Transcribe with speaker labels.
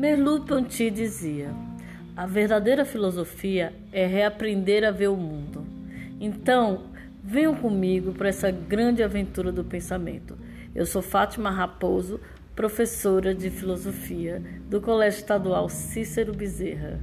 Speaker 1: Merleau-Ponty dizia: a verdadeira filosofia é reaprender a ver o mundo. Então, venham comigo para essa grande aventura do pensamento. Eu sou Fátima Raposo, professora de filosofia do Colégio Estadual Cícero Bezerra.